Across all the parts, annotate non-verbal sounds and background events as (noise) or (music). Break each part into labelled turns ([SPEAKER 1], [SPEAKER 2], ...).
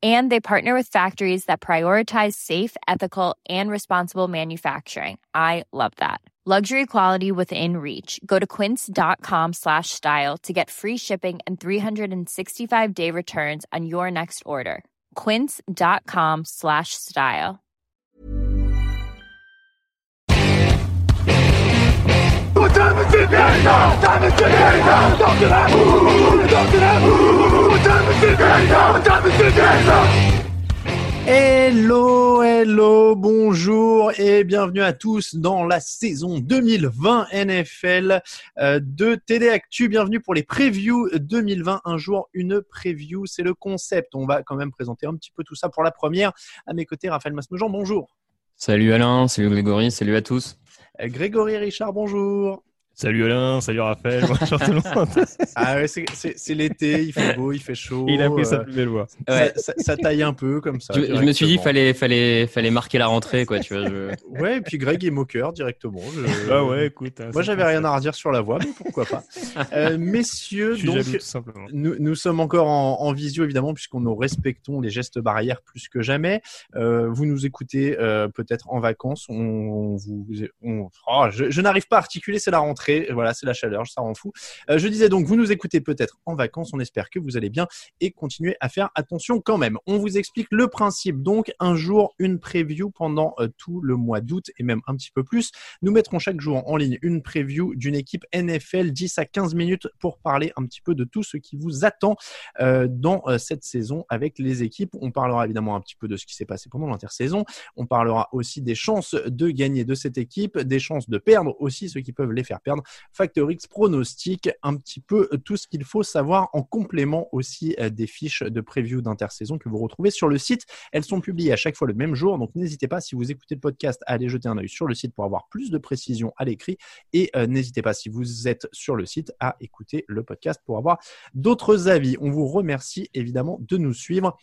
[SPEAKER 1] And they partner with factories that prioritize safe, ethical, and responsible manufacturing. I love that. Luxury quality within reach. Go to quince.com slash style to get free shipping and 365 day returns on your next order. Quince.com slash style.
[SPEAKER 2] Hello, hello, bonjour et bienvenue à tous dans la saison 2020 NFL euh, de TD Actu. Bienvenue pour les previews 2020. Un jour, une preview, c'est le concept. On va quand même présenter un petit peu tout ça pour la première. À mes côtés, Raphaël Masmejean, bonjour.
[SPEAKER 3] Salut Alain, salut Grégory, salut à tous.
[SPEAKER 2] Euh, Grégory Richard, bonjour.
[SPEAKER 4] Salut Alain, salut Raphaël, bonjour tout le monde.
[SPEAKER 2] ah ouais, c'est l'été, il fait beau, il fait chaud.
[SPEAKER 4] Il a pris sa plus belle voix.
[SPEAKER 2] Ça, ça, ça, taille un peu comme ça.
[SPEAKER 3] Je, je me suis dit fallait fallait fallait marquer la rentrée quoi, tu vois. Je...
[SPEAKER 2] Ouais, et puis Greg est moqueur directement. Je...
[SPEAKER 4] Ah ouais, écoute. Hein,
[SPEAKER 2] Moi j'avais rien à redire sur la voix, mais pourquoi pas. (laughs) Euh, messieurs, donc
[SPEAKER 4] jaloux, tout simplement.
[SPEAKER 2] nous, nous sommes encore en, en visio évidemment puisqu'on nous respectons les gestes barrières plus que jamais. Euh, vous nous écoutez euh, peut-être en vacances. On, on vous, on, oh, je, je n'arrive pas à articuler, c'est la rentrée. Voilà, c'est la chaleur, ça rend fou. Euh, je disais donc, vous nous écoutez peut-être en vacances. On espère que vous allez bien et continuez à faire attention quand même. On vous explique le principe. Donc, un jour, une preview pendant euh, tout le mois d'août et même un petit peu plus. Nous mettrons chaque jour en ligne une preview d'une équipe NFL 10 à 15 minutes pour parler un petit peu de tout ce qui vous attend euh, dans cette saison avec les équipes. On parlera évidemment un petit peu de ce qui s'est passé pendant l'intersaison. On parlera aussi des chances de gagner de cette équipe, des chances de perdre aussi, ceux qui peuvent les faire perdre. Factor X pronostic, un petit peu tout ce qu'il faut savoir en complément aussi euh, des fiches de preview d'intersaison que vous retrouvez sur le site. Elles sont publiées à chaque fois le même jour, donc n'hésitez pas si vous écoutez le podcast à aller jeter un œil sur le site pour avoir plus de précision à l'écrit et euh, n'hésitez pas si vous êtes sur le site à écouter le podcast pour avoir d'autres avis. On vous remercie évidemment de nous suivre.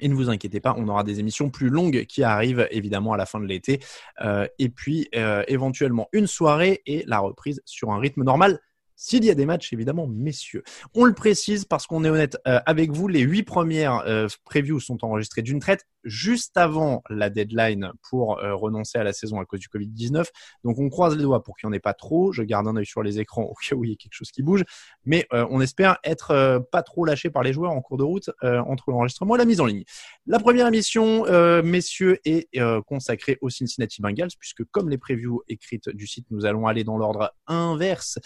[SPEAKER 2] Et ne vous inquiétez pas, on aura des émissions plus longues qui arrivent évidemment à la fin de l'été. Euh, et puis euh, éventuellement une soirée et la reprise sur un rythme normal. S'il y a des matchs, évidemment, messieurs. On le précise parce qu'on est honnête euh, avec vous, les huit premières euh, previews sont enregistrées d'une traite juste avant la deadline pour euh, renoncer à la saison à cause du Covid-19. Donc on croise les doigts pour qu'il n'y en ait pas trop. Je garde un œil sur les écrans au cas où il y a quelque chose qui bouge. Mais euh, on espère être pas trop lâché par les joueurs en cours de route entre l'enregistrement et la mise en ligne. La première émission, messieurs, est consacrée aux Cincinnati Bengals puisque comme les previews écrites du site, nous allons aller dans l'ordre inverse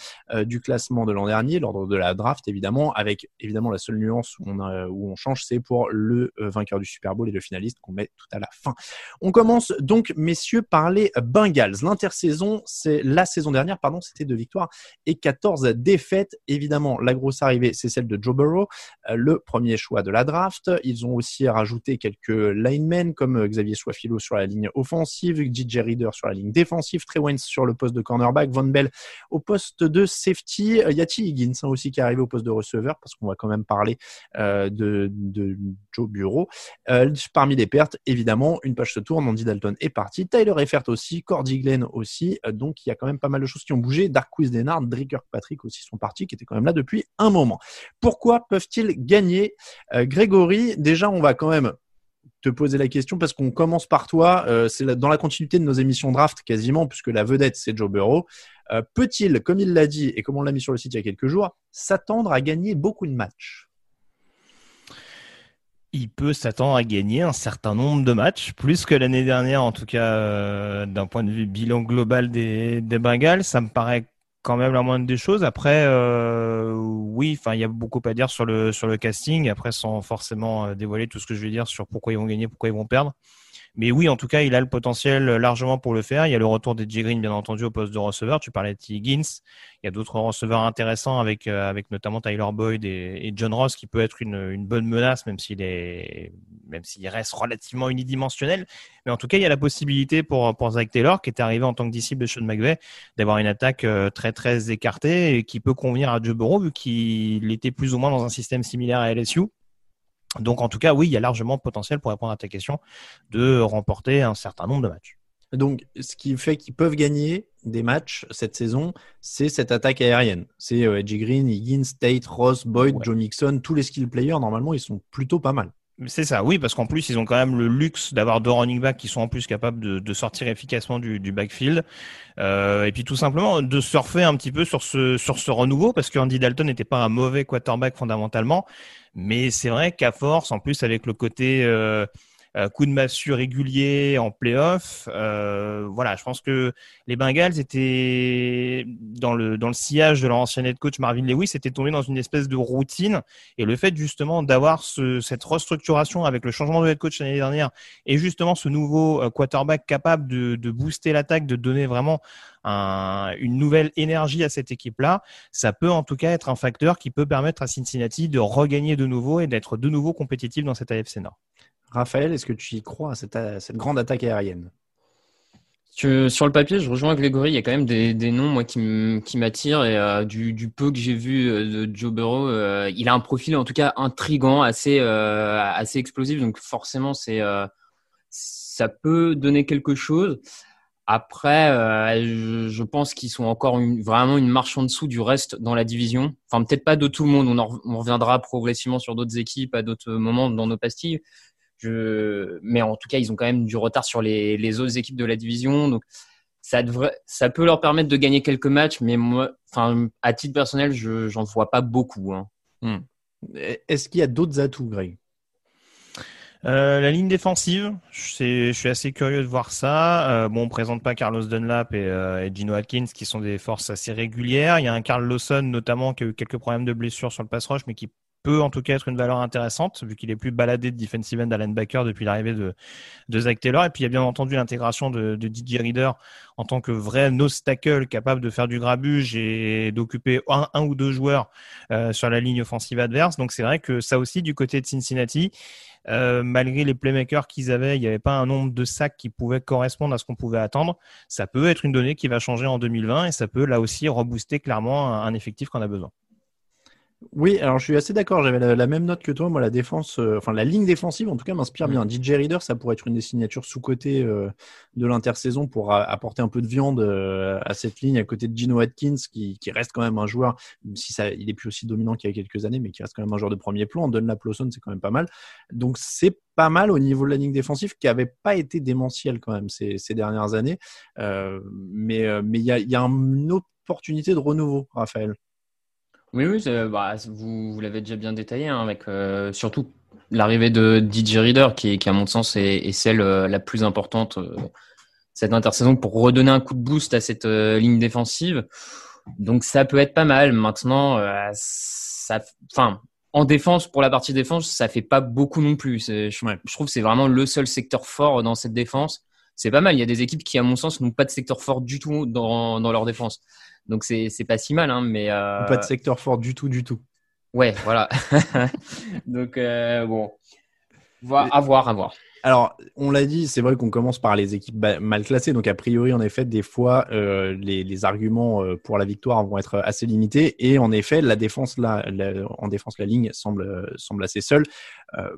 [SPEAKER 2] du classement de l'an dernier, l'ordre de la draft évidemment, avec évidemment la seule nuance où on, change, c'est pour le euh, vainqueur du Super Bowl et le finaliste qu'on met tout à la fin. On commence donc, messieurs, par les Bengals. L'intersaison, c'est la saison dernière, pardon, c'était deux victoires et 14 défaites. Évidemment, la grosse arrivée, c'est celle de Joe Burrow, euh, le premier choix de la draft. Ils ont aussi rajouté quelques linemen comme euh, Xavier Suafilo sur la ligne offensive, DJ Reader sur la ligne défensive, Trey Waynes sur le poste de cornerback, Von Bell au poste de safety. Euh, Yati Higgins hein, aussi qui est arrivé au poste de receveur parce qu'on va quand même parler euh, de, Joe Bureau. Parmi les pertes, évidemment, une page se tourne, Andy Dalton est parti, Tyler Eifert aussi, Cordy Glenn aussi, euh, donc il y a quand même pas mal de choses qui ont bougé. Darquise Denard, Drake Kirkpatrick aussi sont partis, qui étaient quand même là depuis un moment. Pourquoi peuvent-ils gagner? Grégory, déjà on va quand même te poser la question parce qu'on commence par toi, euh, c'est dans la continuité de nos émissions draft quasiment, puisque la vedette c'est Joe Burrow. Euh, Peut-il, comme il l'a dit et comme on l'a mis sur le site il y a quelques jours, s'attendre à gagner beaucoup de matchs?
[SPEAKER 4] Il peut s'attendre à gagner un certain nombre de matchs, plus que l'année dernière, en tout cas euh, d'un point de vue bilan global des, des Bengals. Ça me paraît quand même la moindre des choses. Après, euh, oui, enfin, il y a beaucoup à dire sur le sur le casting. Après, sans forcément euh, dévoiler tout ce que je vais dire sur pourquoi ils vont gagner, pourquoi ils vont perdre. Mais oui, en tout cas, il a le potentiel largement pour le faire. Il y a le retour des Green, bien entendu, au poste de receveur. Tu parlais de T. Higgins. Il y a d'autres receveurs intéressants avec, euh, notamment Tyler Boyd et, John Ross qui peut être une, une bonne menace, même s'il est, même s'il reste relativement unidimensionnel. Mais en tout cas, il y a la possibilité pour, pour Zach Taylor, qui est arrivé en tant que disciple de Sean McVay, d'avoir une attaque euh, très, très écartée et qui peut convenir à Joe Burrow vu qu'il était plus ou moins dans un système similaire à LSU. Donc en tout cas, oui, il y a largement potentiel pour répondre à ta question de remporter un certain nombre de matchs.
[SPEAKER 2] Donc, ce qui fait qu'ils peuvent gagner des matchs cette saison, c'est cette attaque aérienne. C'est euh, Edgy Green, Higgins, Tate, Ross, Boyd, Joe Mixon, tous les skill players, normalement, ils sont plutôt pas mal.
[SPEAKER 4] C'est ça, oui, parce qu'en plus, ils ont quand même le luxe d'avoir deux running backs qui sont en plus capables de, sortir efficacement du, backfield. Euh, et puis tout simplement de surfer un petit peu sur ce, sur ce renouveau, parce qu'Andy Dalton n'était pas un mauvais quarterback fondamentalement. Mais c'est vrai qu'à force, en plus avec le côté euh, coup de massue régulier en playoff. Euh, voilà, je pense que les Bengals étaient dans le dans le sillage de leur ancien head coach Marvin Lewis, étaient tombés dans une espèce de routine. Et le fait justement d'avoir ce, cette restructuration avec le changement de head coach l'année dernière et justement ce nouveau euh, quarterback capable de, de booster l'attaque, de donner vraiment un, une nouvelle énergie à cette équipe-là, ça peut en tout cas être un facteur qui peut permettre à Cincinnati de regagner de nouveau et d'être de nouveau compétitif dans cette AFC Nord.
[SPEAKER 2] Raphaël, est-ce que tu y crois à cette, grande attaque aérienne?
[SPEAKER 3] Sur le papier, je rejoins Grégory. Il y a quand même des, noms moi qui m'attirent et euh, du, peu que j'ai vu euh, de Joe Burrow, euh, il a un profil en tout cas intrigant, assez explosif. Donc forcément, ça peut donner quelque chose. Après, je, pense qu'ils sont encore vraiment une marche en dessous du reste dans la division. Enfin, peut-être pas de tout le monde. On, on reviendra progressivement sur d'autres équipes à d'autres moments dans nos pastilles. Mais en tout cas, ils ont quand même du retard sur les, autres équipes de la division. Donc, ça, devrait, ça peut leur permettre de gagner quelques matchs, mais moi, enfin, à titre personnel, je n'en vois pas beaucoup. Hein.
[SPEAKER 2] Hmm. Est-ce qu'il y a d'autres atouts, Greg?
[SPEAKER 4] Euh, la ligne défensive, je suis assez curieux de voir ça. Euh, bon, on présente pas Carlos Dunlap et, euh, et, Gino Atkins, qui sont des forces assez régulières. Il y a un Carl Lawson notamment qui a eu quelques problèmes de blessure sur le pass rush, mais qui peut en tout cas être une valeur intéressante vu qu'il est plus baladé de defensive end à linebacker depuis l'arrivée de, de Zach Taylor. Et puis il y a bien entendu l'intégration de, de DJ Reader en tant que vrai nose tackle capable de faire du grabuge et d'occuper un, un, ou deux joueurs euh, sur la ligne offensive adverse. Donc c'est vrai que ça aussi du côté de Cincinnati, euh, malgré les playmakers qu'ils avaient, il n'y avait pas un nombre de sacs qui pouvait correspondre à ce qu'on pouvait attendre. Ça peut être une donnée qui va changer en 2020 et ça peut là aussi rebooster clairement un effectif qu'on a besoin.
[SPEAKER 2] Oui, alors je suis assez d'accord. J'avais la, même note que toi. Moi, la défense, euh, enfin la ligne défensive, en tout cas, m'inspire bien. DJ Reader, ça pourrait être une des signatures sous côté euh, de l'intersaison pour apporter un peu de viande euh, à cette ligne à côté de Gino Atkins, qui, reste quand même un joueur, si ça, il est plus aussi dominant qu'il y a quelques années, mais qui reste quand même un joueur de premier plan. Dunlap Lawson, c'est quand même pas mal. Donc c'est pas mal au niveau de la ligne défensive qui avait pas été démentiel quand même ces, dernières années. mais mais il y a, y a une opportunité de renouveau, Raphaël.
[SPEAKER 3] Oui, oui, bah, vous, vous l'avez déjà bien détaillé, hein, avec euh, surtout l'arrivée de DJ Reader, qui, qui à mon sens est, celle euh, la plus importante euh, cette intersaison pour redonner un coup de boost à cette ligne défensive. Donc ça peut être pas mal. Maintenant, ça, enfin, en défense pour la partie défense, ça fait pas beaucoup non plus. Je, je trouve que c'est vraiment le seul secteur fort dans cette défense. C'est pas mal. Il y a des équipes qui, à mon sens, n'ont pas de secteur fort du tout dans, dans leur défense. Donc c'est pas si mal, hein, mais
[SPEAKER 2] euh... pas de secteur fort du tout, du tout.
[SPEAKER 3] Ouais, voilà. (laughs) Donc euh, bon, à voir, à voir.
[SPEAKER 2] Alors, on l'a dit, c'est vrai qu'on commence par les équipes mal classées. Donc, a priori, en effet, des fois, euh, les, les, arguments pour la victoire vont être assez limités. Et en effet, la défense, là, en défense, la ligne semble, semble assez seule. Euh,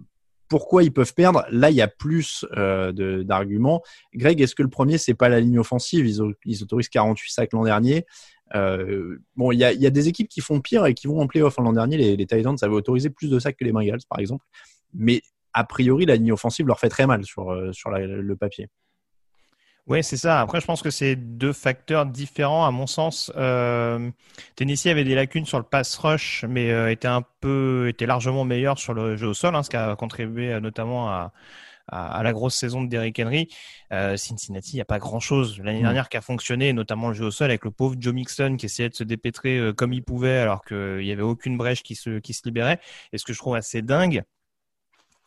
[SPEAKER 2] pourquoi ils peuvent perdre Là, il y a plus euh, d'arguments. Greg, est-ce que le premier, c'est pas la ligne offensive? Ils, autorisent 48 sacs l'an dernier. Euh, bon, il y a, des équipes qui font pire et qui vont en playoff. L'an dernier, les, les Titans avaient autorisé plus de sacs que les Bengals, par exemple. Mais a priori, la ligne offensive leur fait très mal sur, euh, sur le papier.
[SPEAKER 4] Oui, c'est ça. Après, je pense que c'est deux facteurs différents à mon sens. Euh, Tennessee avait des lacunes sur le pass rush, mais était un peu, était largement meilleur sur le jeu au sol, hein, ce qui a contribué notamment à, à, la grosse saison de Derrick Henry. Euh, Cincinnati, il n'y a pas grand-chose l'année mm. dernière qui a fonctionné, notamment le jeu au sol avec le pauvre Joe Mixon qui essayait de se dépêtrer euh, comme il pouvait alors qu'il n'y avait aucune brèche qui se, qui se libérait. Et ce que je trouve assez dingue,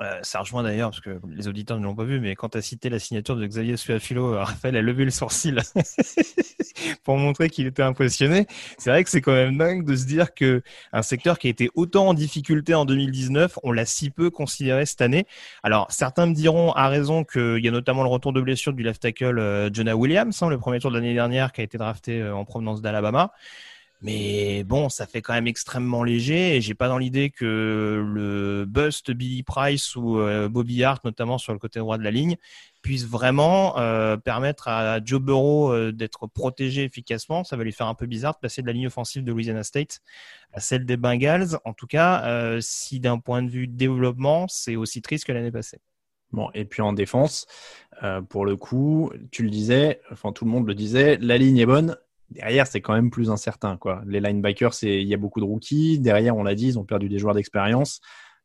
[SPEAKER 4] euh, ça rejoint d'ailleurs, parce que les auditeurs ne l'ont pas vu, mais quand tu cité la signature de Xavier Suafilo, euh, Raphaël a levé le sourcil (laughs) pour montrer qu'il était impressionné. C'est vrai que c'est quand même dingue de se dire que un secteur qui a été autant en difficulté en 2019, on l'a si peu considéré cette année. Alors, certains me diront à raison qu'il y a notamment le retour de blessure du left tackle euh, Jonah Williams, hein, le premier tour de l'année dernière, qui a été drafté en provenance d'Alabama. Mais bon, ça fait quand même extrêmement léger et j'ai pas dans l'idée que le bust Billy Price ou euh, Bobby Hart, notamment sur le côté droit de la ligne, puisse vraiment euh, permettre à Joe Burrow euh, d'être protégé efficacement. Ça va lui faire un peu bizarre de passer de la ligne offensive de Louisiana State à celle des Bengals. En tout cas, si d'un point de vue développement, c'est aussi triste que l'année passée.
[SPEAKER 2] Bon, et puis en défense, pour le coup, tu le disais, enfin tout le monde le disait, la ligne est bonne, derrière, c'est quand même plus incertain. Quoi. Les linebackers, il y a beaucoup de rookies. Derrière, on l'a dit, ils ont perdu des joueurs d'expérience.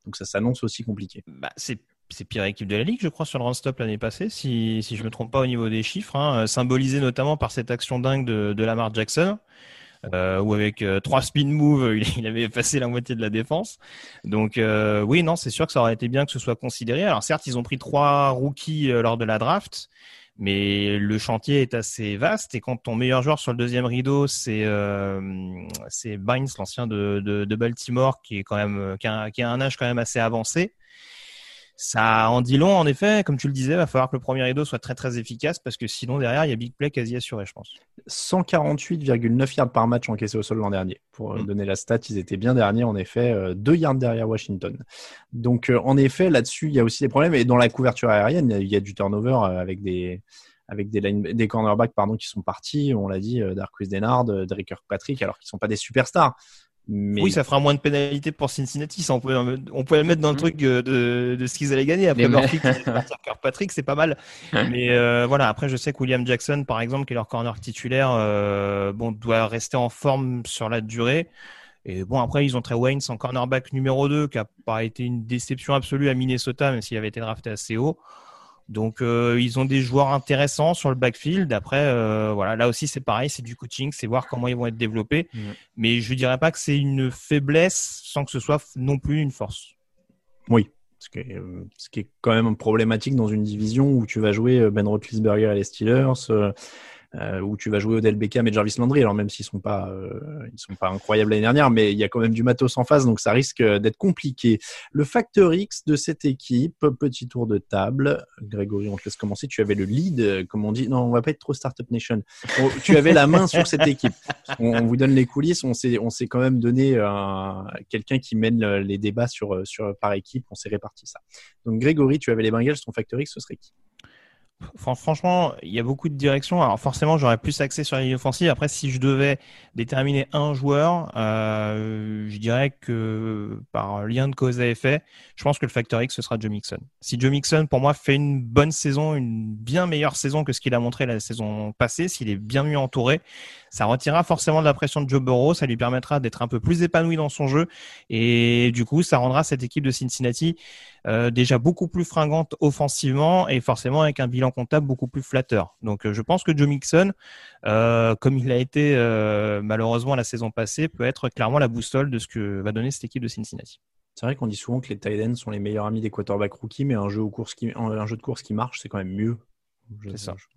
[SPEAKER 2] Donc ça s'annonce aussi compliqué.
[SPEAKER 4] Bah, c'est pire équipe de la ligue, je crois, sur le run stop l'année passée, si, si je me trompe pas au niveau des chiffres, hein, symbolisé notamment par cette action dingue de, de Lamar Jackson, euh, où avec euh, trois spin moves, (laughs) il, avait passé la moitié de la défense. Donc euh, oui, non, c'est sûr que ça aurait été bien que ce soit considéré. Alors certes, ils ont pris trois rookies euh, lors de la draft, mais le chantier est assez vaste et quand ton meilleur joueur sur le deuxième rideau, c'est euh, Bynes, l'ancien de, de, de, Baltimore, qui est quand même qui a, qui a, un âge quand même assez avancé. Ça en dit long, en effet. Comme tu le disais, il va falloir que le premier rideau soit très très efficace parce que sinon derrière il y a big play quasi assuré, je pense.
[SPEAKER 2] 148,9 yards par match encaissés au sol l'an dernier. Pour euh, mm. donner la stat, ils étaient bien derniers en effet, 2 euh, yards derrière Washington. Donc euh, en effet, là-dessus, il y a aussi des problèmes. Et dans la couverture aérienne, il y a, du turnover avec des avec des, des cornerbacks pardon, qui sont partis, on l'a dit, Darquis Denard, Drake Kirkpatrick, alors qu'ils sont pas des superstars.
[SPEAKER 4] Oui, ça fera moins de pénalités pour Cincinnati. on, peut, on le mettre dans le mm. truc euh, de, de ce qu'ils allaient gagner. Après Murphy, Patrick, c'est pas mal. Mais euh, voilà, après, je sais que William Jackson, par exemple, qui est leur corner titulaire, euh, bon, doit rester en forme sur la durée. Et bon, après, ils ont Trey Wayne en cornerback numéro 2, qui a pas été une déception absolue à Minnesota, même s'il avait été drafté assez haut. Donc euh, ils ont des joueurs intéressants sur le backfield. Après, euh, voilà, là aussi c'est pareil, c'est du coaching, c'est voir comment ils vont être développés. Mais je dirais pas que c'est une faiblesse sans que ce soit non plus une force.
[SPEAKER 2] Oui, ce qui est, euh, ce qui est quand même problématique dans une division où tu vas jouer Ben Roethlisberger et les Steelers. Euh, où tu vas jouer Odell Beckham et Jarvis Landry. Alors même s'ils sont pas, euh, ils sont pas incroyables l'année dernière, mais il y a quand même du matos en face, donc ça risque d'être compliqué. Le facteur X de cette équipe, petit tour de table. Grégory, on te laisse commencer. Tu avais le lead, comme on dit. Non, on va pas être trop startup nation. Oh, tu avais la main sur cette équipe. On, vous donne les coulisses. On s'est, on s'est quand même donné euh, quelqu'un qui mène les débats sur, sur par équipe. On s'est réparti ça. Donc Grégory, tu avais les Bengals. Ton facteur X, ce serait qui?
[SPEAKER 4] Franchement, il y a beaucoup de directions. Alors forcément, j'aurais plus axé sur la ligne offensive. Après, si je devais déterminer un joueur, euh, je dirais que par lien de cause à effet, je pense que le facteur X, ce sera Joe Mixon. Si Joe Mixon, pour moi, fait une bonne saison, une bien meilleure saison que ce qu'il a montré la saison passée, s'il est bien mieux entouré, ça retirera forcément de la pression de Joe Burrow, ça lui permettra d'être un peu plus épanoui dans son jeu et du coup, ça rendra cette équipe de Cincinnati euh, déjà beaucoup plus fringante offensivement et forcément avec un bilan comptable beaucoup plus flatteur. Donc, euh, je pense que Joe Mixon, euh, comme il a été malheureusement la saison passée, peut être clairement la boussole de ce que va donner cette équipe de Cincinnati.
[SPEAKER 2] C'est vrai qu'on dit souvent que les tight sont les meilleurs amis des quarterbacks rookies, mais un jeu de course qui marche, c'est quand même mieux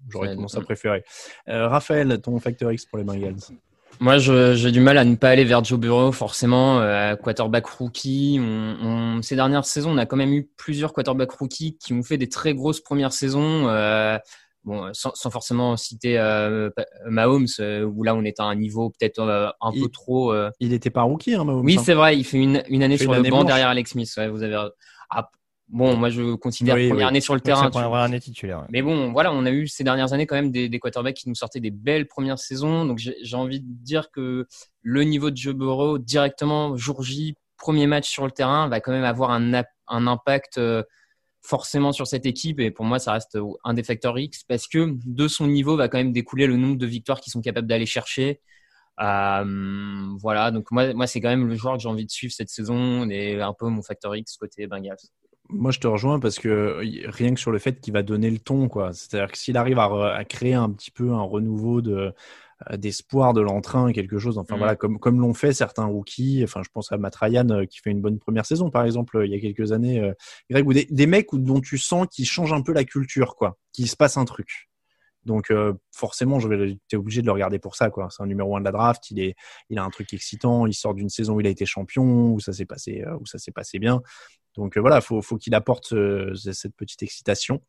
[SPEAKER 2] J'aurais tendance à préférer. Euh, Raphaël, ton facteur X pour les Bengals
[SPEAKER 3] moi, j'ai du mal à ne pas aller vers Joe Burrow, forcément. Euh, quarterback rookie. On, ces dernières saisons, on a quand même eu plusieurs quarterback rookies qui ont fait des très grosses premières saisons. Euh, bon, sans, forcément citer Mahomes, où là, on est à un niveau peut-être un peu trop.
[SPEAKER 2] Il n'était pas rookie, hein, Mahomes.
[SPEAKER 3] Oui, hein. c'est vrai. Il fait une, une année sur le banc derrière Alex Smith. vous avez. Ah, Bon, moi je considère première année sur le terrain.
[SPEAKER 4] Première année titulaire.
[SPEAKER 3] Mais bon, voilà, on a eu ces dernières années quand même des, des quarterbacks qui nous sortaient des belles premières saisons. Donc j'ai envie de dire que le niveau de Joe Burrow directement jour J, premier match sur le terrain, va quand même avoir un, un impact euh, forcément sur cette équipe. Et pour moi, ça reste un des facteurs X parce que de son niveau va quand même découler le nombre de victoires qu'ils sont capables d'aller chercher. Euh, voilà, donc moi, moi c'est quand même le joueur que j'ai envie de suivre cette saison et un peu mon facteur X côté Bengals.
[SPEAKER 2] Moi, je te rejoins parce que rien que sur le fait qu'il va donner le ton, quoi. C'est-à-dire que s'il arrive à, à, créer un petit peu un renouveau de euh, d'espoir de l'entrain, quelque chose. Enfin mm. voilà, comme comme l'ont fait certains rookies. Enfin, je pense à Matt Ryan euh, qui fait une bonne première saison, par exemple, il y a quelques années. Greg, ou des, des mecs dont tu sens qu'ils changent un peu la culture, quoi. Qu'il se passe un truc. Donc euh, forcément, je vais, es obligé de le regarder pour ça. quoi. C'est un numéro un de la draft. Il est, il a un truc excitant. Il sort d'une saison où il a été champion, où ça s'est passé, euh, où ça s'est passé bien. Donc euh, voilà, faut, faut qu'il apporte cette petite excitation.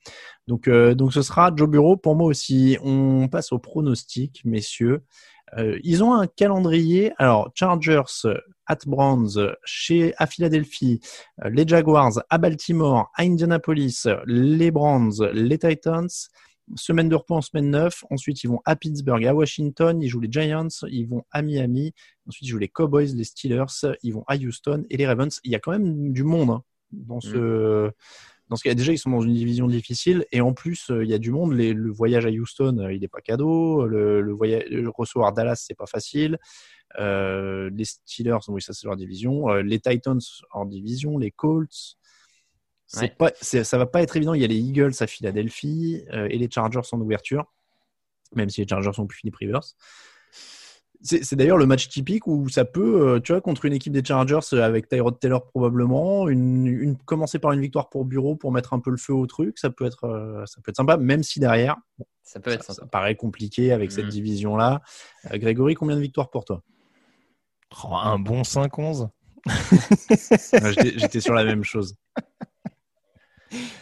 [SPEAKER 2] Donc donc ce sera Joe Bureau pour moi aussi. On passe au pronostic, messieurs. ils ont un calendrier. Alors Chargers at Browns, chez à Philadelphie, les Jaguars à Baltimore, à Indianapolis, les Browns, les Titans semaine de repos en semaine 9. Ensuite, ils vont à Pittsburgh, à Washington. Ils jouent les Giants. Ils vont à Miami. Ensuite, ils jouent les Cowboys, les Steelers. Ils vont à Houston et les Ravens. Il y a quand même du monde hein, dans ce. Mm. Dans ce cas, déjà, ils sont dans une division difficile et en plus, euh, il y a du monde. le voyage à Houston, euh, il n'est pas cadeau. Le, voyage, recevoir Dallas, c'est pas facile. Euh, les Steelers, oui, ça c'est leur division. les Titans en division, les Colts, c'est pas, ça va pas être évident. Il y a les Eagles à Philadelphie euh, et les Chargers en ouverture, même si les Chargers sont plus Philip Rivers. C'est d'ailleurs le match typique où ça peut, euh, tu vois, contre une équipe des Chargers euh, avec Tyrod Taylor probablement, une, commencer par une victoire pour Bureau pour mettre un peu le feu au truc, ça peut être, ça peut être sympa, même si derrière,
[SPEAKER 3] ça peut être
[SPEAKER 2] ça, paraît compliqué avec cette mm. division-là. Grégory, combien de victoires pour toi?
[SPEAKER 4] Oh, Un bon 5-11. (laughs)
[SPEAKER 2] J'étais sur la même chose.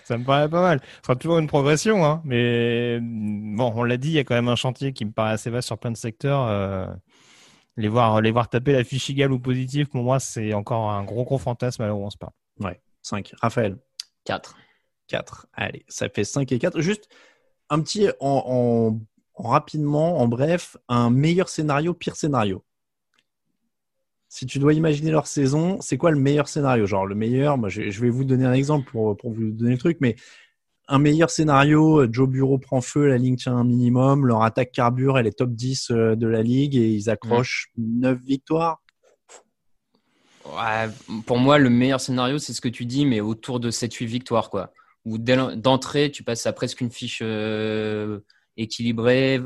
[SPEAKER 4] Ça me paraît pas mal. Ce sera toujours une progression, hein. mais bon, on l'a dit, il y a quand même un chantier qui me paraît assez vaste sur plein de secteurs. Euh, les, voir, les voir taper la fiche égale ou positive, pour moi, c'est encore un gros, gros fantasme à l'heure où on se parle.
[SPEAKER 2] Ouais, 5. Raphaël
[SPEAKER 3] 4.
[SPEAKER 2] 4. Allez, ça fait 5 et 4. Juste un petit, en rapidement, en bref, un meilleur scénario, pire scénario si tu dois imaginer leur saison, c'est quoi le meilleur scénario? Genre, le meilleur, je, vais vous donner un exemple pour, vous donner le truc, mais un meilleur scénario, Joe Bureau prend feu, la ligne tient un minimum, leur attaque carbure, elle est top 10 euh, de la ligue et ils accrochent 9 victoires.
[SPEAKER 3] Pour moi, le meilleur scénario, c'est ce que tu dis, mais autour de 7-8 victoires, quoi. Où d'entrée, tu passes à presque une fiche euh, équilibrée,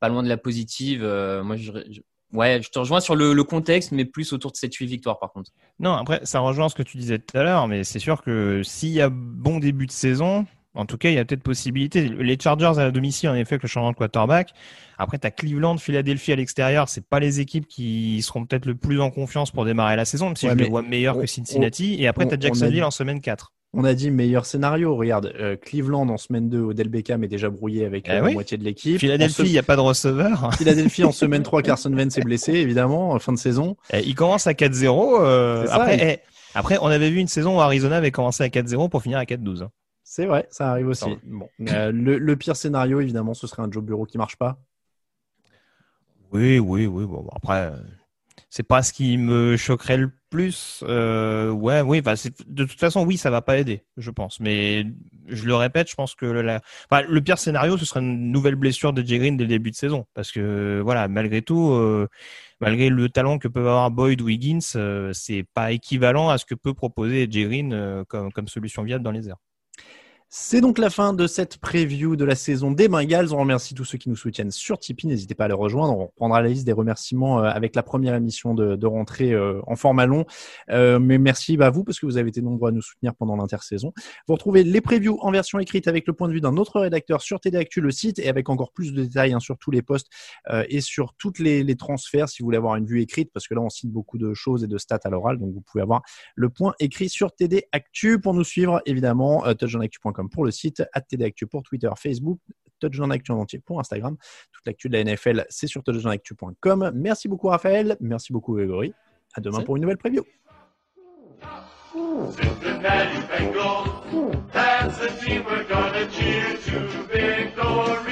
[SPEAKER 3] pas loin de la positive. Euh, moi, je, Ouais, je te rejoins sur le, contexte, mais plus autour de cette 8 victoires par contre.
[SPEAKER 4] Non, après, ça rejoint ce que tu disais tout à l'heure, mais c'est sûr que s'il y a bon début de saison, en tout cas, il y a peut-être possibilité. Les Chargers à la domicile, en effet, avec le changement de quarterback. Après, tu as Cleveland, Philadelphie à l'extérieur. C'est pas les équipes qui seront peut-être le plus en confiance pour démarrer la saison, même si je les vois meilleurs que Cincinnati. et après, tu as Jacksonville en semaine 4
[SPEAKER 2] on a dit meilleur scénario. Regarde, euh, Cleveland en semaine 2, Odell Beckham est déjà brouillé avec eh la moitié de l'équipe.
[SPEAKER 4] Philadelphie, il n'y a pas de receveur. (laughs)
[SPEAKER 2] Philadelphie en semaine 3, Carson Wentz est blessé, évidemment, en fin de saison.
[SPEAKER 4] Eh, il commence à 4-0. Euh, après, eh, après, on avait vu une saison où Arizona avait commencé à 4-0 pour finir à 4-12.
[SPEAKER 2] C'est vrai, ça arrive aussi. Bon. Euh, le, pire scénario, évidemment, ce serait un job bureau qui marche pas.
[SPEAKER 4] Oui, oui, oui. Bon, après, c'est pas ce qui me choquerait le plus. Euh, ouais, oui, bah, de toute façon, oui, ça va pas aider, je pense. Mais je le répète, je pense que le pire scénario, ce serait une nouvelle blessure de Jay Green dès le début de saison, parce que voilà, malgré tout, euh, malgré le talent que peuvent avoir Boyd ou Higgins, euh, c'est pas équivalent à ce que peut proposer Jay Green comme solution viable dans les airs.
[SPEAKER 2] C'est donc la fin de cette preview de la saison des Bengals. On remercie tous ceux qui nous soutiennent sur Tipeee. N'hésitez pas à les rejoindre. On reprendra la liste des remerciements euh, avec la première émission de, rentrée euh, en format long. Euh, mais merci à vous parce que vous avez été nombreux à nous soutenir pendant l'intersaison. Vous retrouvez les previews en version écrite avec le point de vue d'un autre rédacteur sur TD Actu, le site, et avec encore plus de détails hein, sur tous les postes et sur toutes les, les, transferts si vous voulez avoir une vue écrite parce que là on cite beaucoup de choses et de stats à l'oral. Donc vous pouvez avoir le point écrit sur TD Actu pour nous suivre évidemment touchdownactu.com pour le site, @tdactu pour Twitter, Facebook, Touchdown Actu en entier pour Instagram. Toute l'actu de la NFL, c'est sur touchdownactu.com. Merci beaucoup Raphaël, merci beaucoup Grégory. À demain pour une nouvelle preview. Cincinnati Bengals, that's the team we're gonna cheer to.